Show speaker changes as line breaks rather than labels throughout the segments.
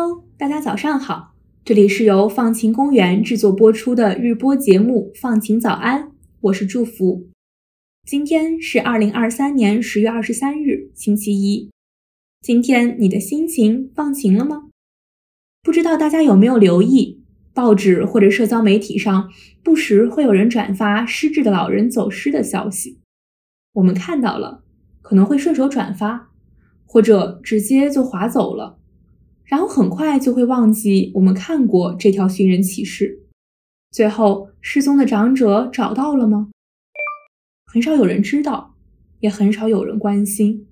Hello，大家早上好，这里是由放晴公园制作播出的日播节目《放晴早安》，我是祝福。今天是二零二三年十月二十三日，星期一。今天你的心情放晴了吗？不知道大家有没有留意，报纸或者社交媒体上不时会有人转发失智的老人走失的消息。我们看到了，可能会顺手转发，或者直接就划走了，然后很快就会忘记我们看过这条寻人启事。最后，失踪的长者找到了吗？很少有人知道，也很少有人关心。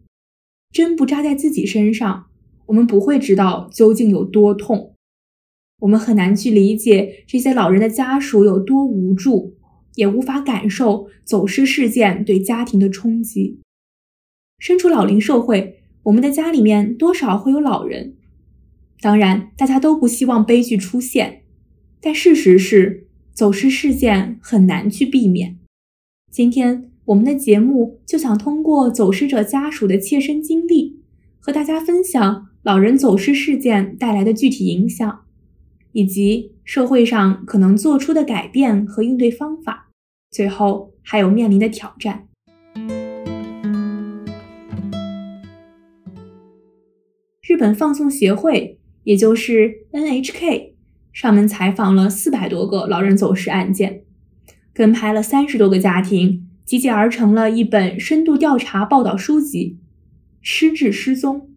针不扎在自己身上，我们不会知道究竟有多痛。我们很难去理解这些老人的家属有多无助，也无法感受走失事件对家庭的冲击。身处老龄社会，我们的家里面多少会有老人。当然，大家都不希望悲剧出现，但事实是，走失事件很难去避免。今天。我们的节目就想通过走失者家属的切身经历，和大家分享老人走失事件带来的具体影响，以及社会上可能做出的改变和应对方法，最后还有面临的挑战。日本放送协会，也就是 NHK，上门采访了四百多个老人走失案件，跟拍了三十多个家庭。集结而成了一本深度调查报道书籍，《失智失踪：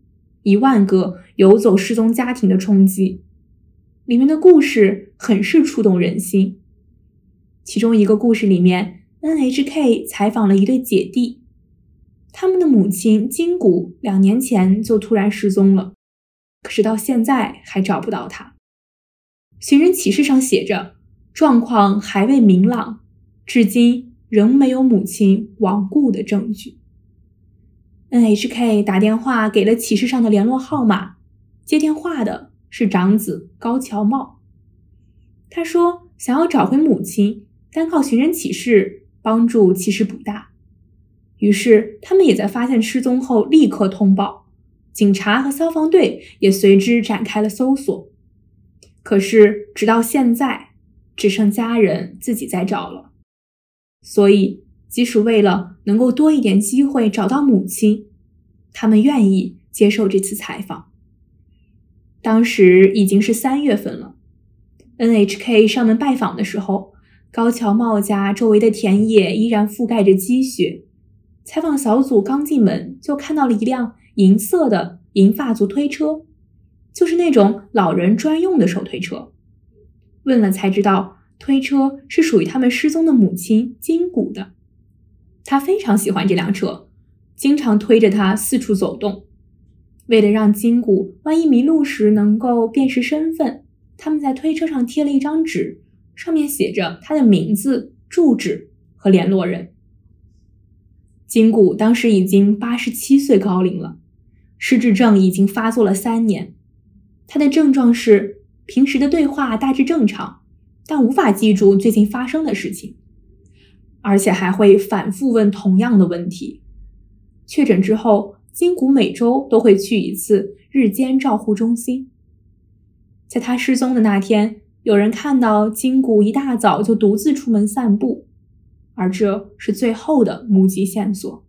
一万个游走失踪家庭的冲击》。里面的故事很是触动人心。其中一个故事里面，NHK 采访了一对姐弟，他们的母亲金谷两年前就突然失踪了，可是到现在还找不到他。寻人启事上写着，状况还未明朗，至今。仍没有母亲亡故的证据。NHK 打电话给了启事上的联络号码，接电话的是长子高桥茂。他说想要找回母亲，单靠寻人启事帮助其实不大。于是他们也在发现失踪后立刻通报，警察和消防队也随之展开了搜索。可是直到现在，只剩家人自己在找了。所以，即使为了能够多一点机会找到母亲，他们愿意接受这次采访。当时已经是三月份了，NHK 上门拜访的时候，高桥茂家周围的田野依然覆盖着积雪。采访小组刚进门，就看到了一辆银色的银发族推车，就是那种老人专用的手推车。问了才知道。推车是属于他们失踪的母亲金谷的，他非常喜欢这辆车，经常推着它四处走动。为了让金谷万一迷路时能够辨识身份，他们在推车上贴了一张纸，上面写着他的名字、住址和联络人。金谷当时已经八十七岁高龄了，失智症已经发作了三年，他的症状是平时的对话大致正常。但无法记住最近发生的事情，而且还会反复问同样的问题。确诊之后，金谷每周都会去一次日间照护中心。在他失踪的那天，有人看到金谷一大早就独自出门散步，而这是最后的目击线索。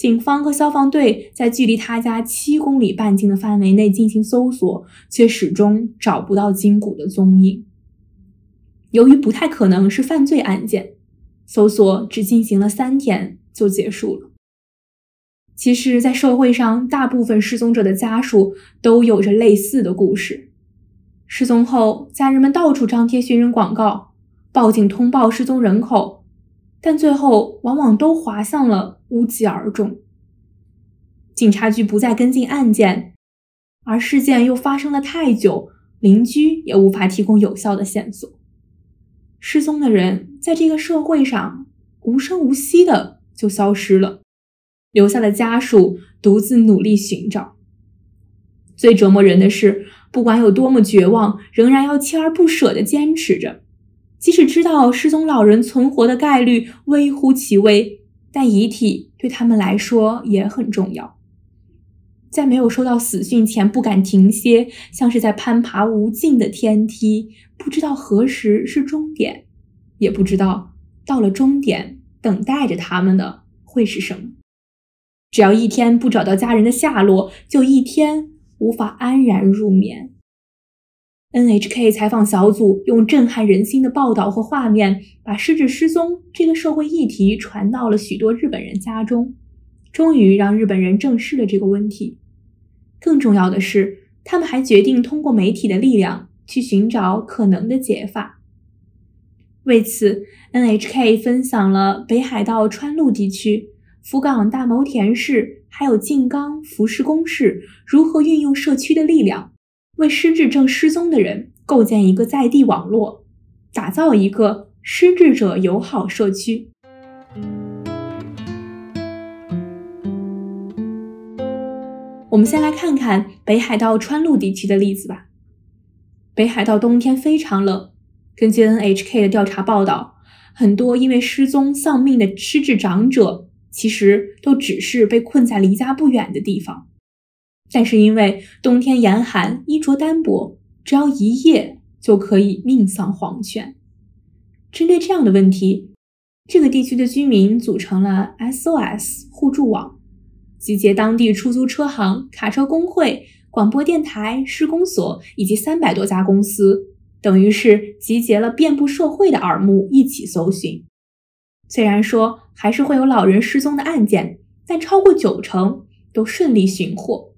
警方和消防队在距离他家七公里半径的范围内进行搜索，却始终找不到金谷的踪影。由于不太可能是犯罪案件，搜索只进行了三天就结束了。其实，在社会上，大部分失踪者的家属都有着类似的故事。失踪后，家人们到处张贴寻人广告，报警通报失踪人口，但最后往往都滑向了无疾而终。警察局不再跟进案件，而事件又发生了太久，邻居也无法提供有效的线索。失踪的人在这个社会上无声无息的就消失了，留下了家属独自努力寻找。最折磨人的是，不管有多么绝望，仍然要锲而不舍的坚持着，即使知道失踪老人存活的概率微乎其微，但遗体对他们来说也很重要。在没有收到死讯前，不敢停歇，像是在攀爬无尽的天梯，不知道何时是终点，也不知道到了终点等待着他们的会是什么。只要一天不找到家人的下落，就一天无法安然入眠。NHK 采访小组用震撼人心的报道和画面，把失智失踪这个社会议题传到了许多日本人家中，终于让日本人正视了这个问题。更重要的是，他们还决定通过媒体的力量去寻找可能的解法。为此，NHK 分享了北海道川路地区、福冈大牟田市还有静冈福士宫市如何运用社区的力量。为失智症失踪的人构建一个在地网络，打造一个失智者友好社区。我们先来看看北海道川路地区的例子吧。北海道冬天非常冷，根据 NHK 的调查报道，很多因为失踪丧命的失智长者，其实都只是被困在离家不远的地方。但是因为冬天严寒，衣着单薄，只要一夜就可以命丧黄泉。针对这样的问题，这个地区的居民组成了 SOS 互助网，集结当地出租车行、卡车工会、广播电台、施工所以及三百多家公司，等于是集结了遍布社会的耳目一起搜寻。虽然说还是会有老人失踪的案件，但超过九成都顺利寻获。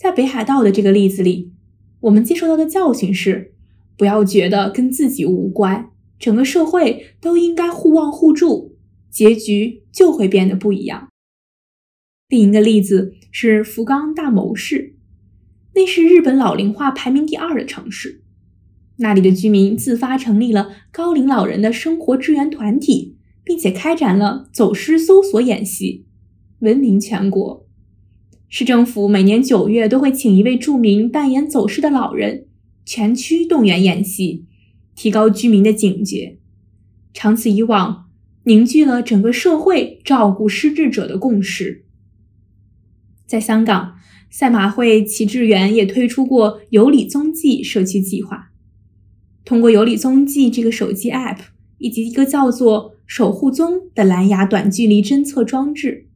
在北海道的这个例子里，我们接受到的教训是：不要觉得跟自己无关，整个社会都应该互望互助，结局就会变得不一样。另一个例子是福冈大牟市，那是日本老龄化排名第二的城市，那里的居民自发成立了高龄老人的生活支援团体，并且开展了走失搜索演习，闻名全国。市政府每年九月都会请一位著名扮演走失的老人，全区动员演习，提高居民的警觉。长此以往，凝聚了整个社会照顾失智者的共识。在香港，赛马会旗帜园也推出过“有理踪迹”社区计划，通过“有理踪迹”这个手机 App 以及一个叫做“守护踪”的蓝牙短距离侦测装置，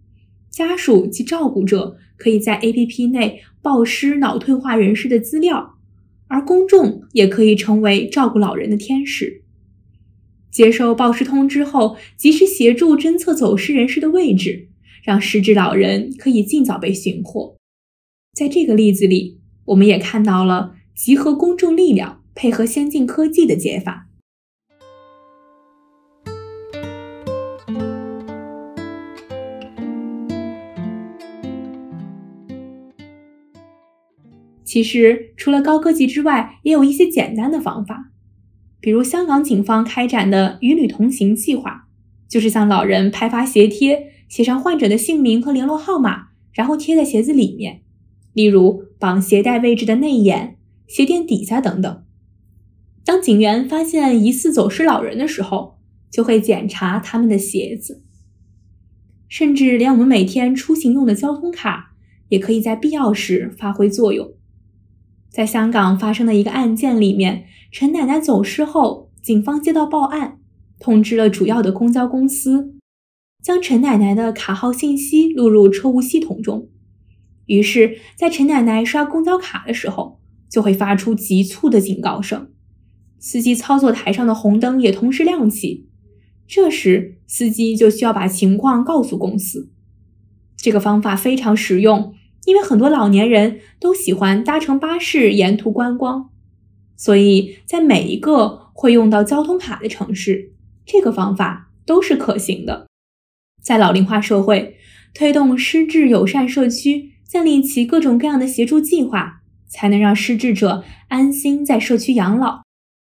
家属及照顾者。可以在 APP 内报失脑退化人士的资料，而公众也可以成为照顾老人的天使，接受报失通知后，及时协助侦测走失人士的位置，让失智老人可以尽早被寻获。在这个例子里，我们也看到了集合公众力量、配合先进科技的解法。其实，除了高科技之外，也有一些简单的方法，比如香港警方开展的“与旅同行”计划，就是向老人派发鞋贴，写上患者的姓名和联络号码，然后贴在鞋子里面，例如绑鞋带位置的内眼、鞋垫底下等等。当警员发现疑似走失老人的时候，就会检查他们的鞋子，甚至连我们每天出行用的交通卡，也可以在必要时发挥作用。在香港发生的一个案件里面，陈奶奶走失后，警方接到报案，通知了主要的公交公司，将陈奶奶的卡号信息录入车务系统中。于是，在陈奶奶刷公交卡的时候，就会发出急促的警告声，司机操作台上的红灯也同时亮起。这时，司机就需要把情况告诉公司。这个方法非常实用。因为很多老年人都喜欢搭乘巴士沿途观光，所以在每一个会用到交通卡的城市，这个方法都是可行的。在老龄化社会，推动失智友善社区，建立起各种各样的协助计划，才能让失智者安心在社区养老。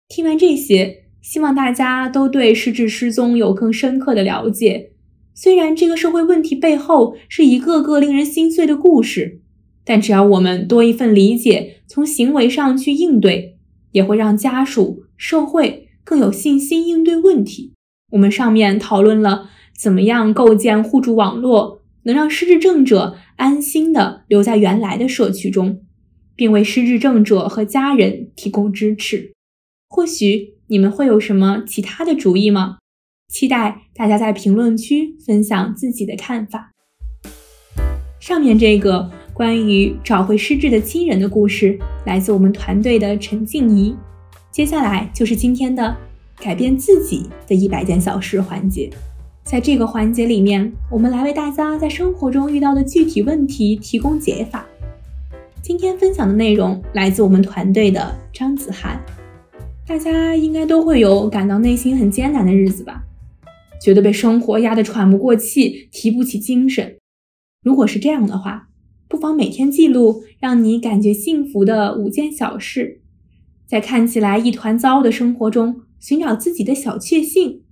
听完这些，希望大家都对失智失踪有更深刻的了解。虽然这个社会问题背后是一个个令人心碎的故事，但只要我们多一份理解，从行为上去应对，也会让家属、社会更有信心应对问题。我们上面讨论了怎么样构建互助网络，能让失智症者安心的留在原来的社区中，并为失智症者和家人提供支持。或许你们会有什么其他的主意吗？期待大家在评论区分享自己的看法。上面这个关于找回失智的亲人的故事，来自我们团队的陈静怡。接下来就是今天的改变自己的一百件小事环节。在这个环节里面，我们来为大家在生活中遇到的具体问题提供解法。今天分享的内容来自我们团队的张子涵。大家应该都会有感到内心很艰难的日子吧？觉得被生活压得喘不过气，提不起精神。如果是这样的话，不妨每天记录让你感觉幸福的五件小事，在看起来一团糟的生活中寻找自己的小确幸，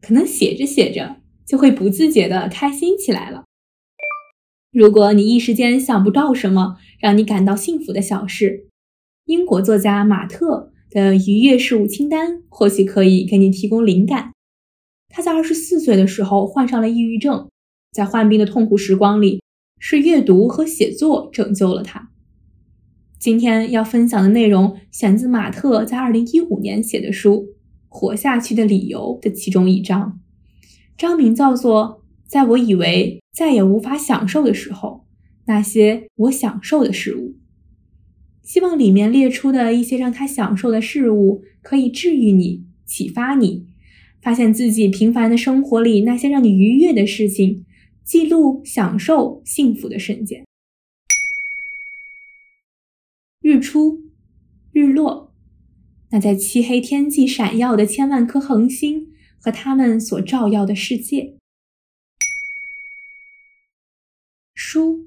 可能写着写着就会不自觉的开心起来了。如果你一时间想不到什么让你感到幸福的小事，英国作家马特。的愉悦事物清单或许可以给你提供灵感。他在二十四岁的时候患上了抑郁症，在患病的痛苦时光里，是阅读和写作拯救了他。今天要分享的内容选自马特在二零一五年写的书《活下去的理由》的其中一章，章名叫做《在我以为再也无法享受的时候，那些我享受的事物》。希望里面列出的一些让他享受的事物，可以治愈你、启发你，发现自己平凡的生活里那些让你愉悦的事情，记录享受幸福的瞬间。日出、日落，那在漆黑天际闪耀的千万颗恒星和它们所照耀的世界。书、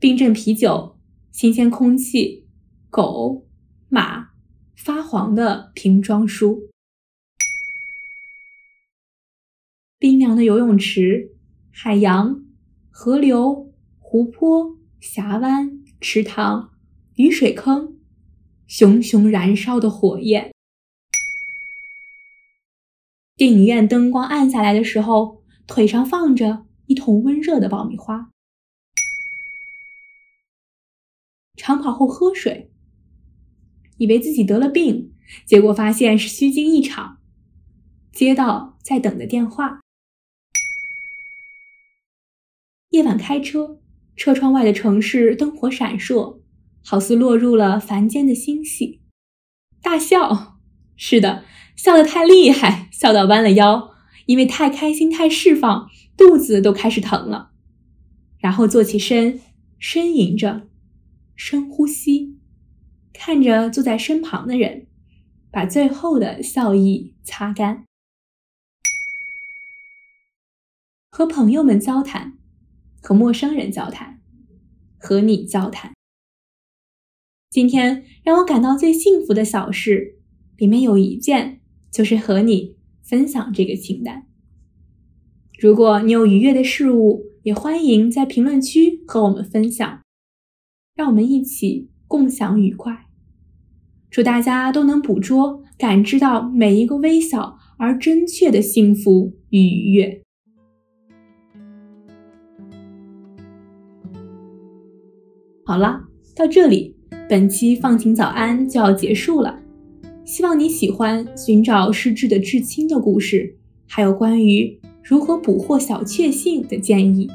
冰镇啤酒、新鲜空气。狗、马、发黄的瓶装书，冰凉的游泳池、海洋、河流、湖泊、峡湾、池塘、雨水坑，熊熊燃烧的火焰。电影院灯光暗下来的时候，腿上放着一桶温热的爆米花。长跑后喝水。以为自己得了病，结果发现是虚惊一场。接到在等的电话。夜晚开车，车窗外的城市灯火闪烁，好似落入了凡间的星系。大笑，是的，笑得太厉害，笑到弯了腰，因为太开心、太释放，肚子都开始疼了。然后坐起身，呻吟着，深呼吸。看着坐在身旁的人，把最后的笑意擦干。和朋友们交谈，和陌生人交谈，和你交谈。今天让我感到最幸福的小事，里面有一件就是和你分享这个清单。如果你有愉悦的事物，也欢迎在评论区和我们分享，让我们一起共享愉快。祝大家都能捕捉、感知到每一个微小而真切的幸福与愉悦。好了，到这里，本期放晴早安就要结束了。希望你喜欢寻找失智的至亲的故事，还有关于如何捕获小确幸的建议。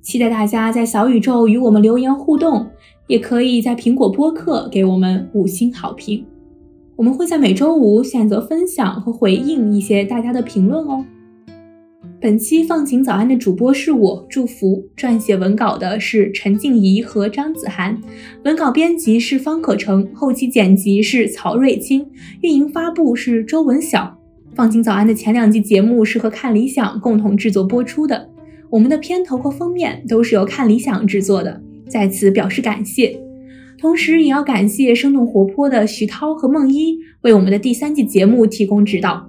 期待大家在小宇宙与我们留言互动。也可以在苹果播客给我们五星好评，我们会在每周五选择分享和回应一些大家的评论哦。本期放晴早安的主播是我祝福，撰写文稿的是陈静怡和张子涵，文稿编辑是方可成，后期剪辑是曹瑞清，运营发布是周文晓。放晴早安的前两季节目是和看理想共同制作播出的，我们的片头和封面都是由看理想制作的。在此表示感谢，同时也要感谢生动活泼的徐涛和梦一为我们的第三季节目提供指导。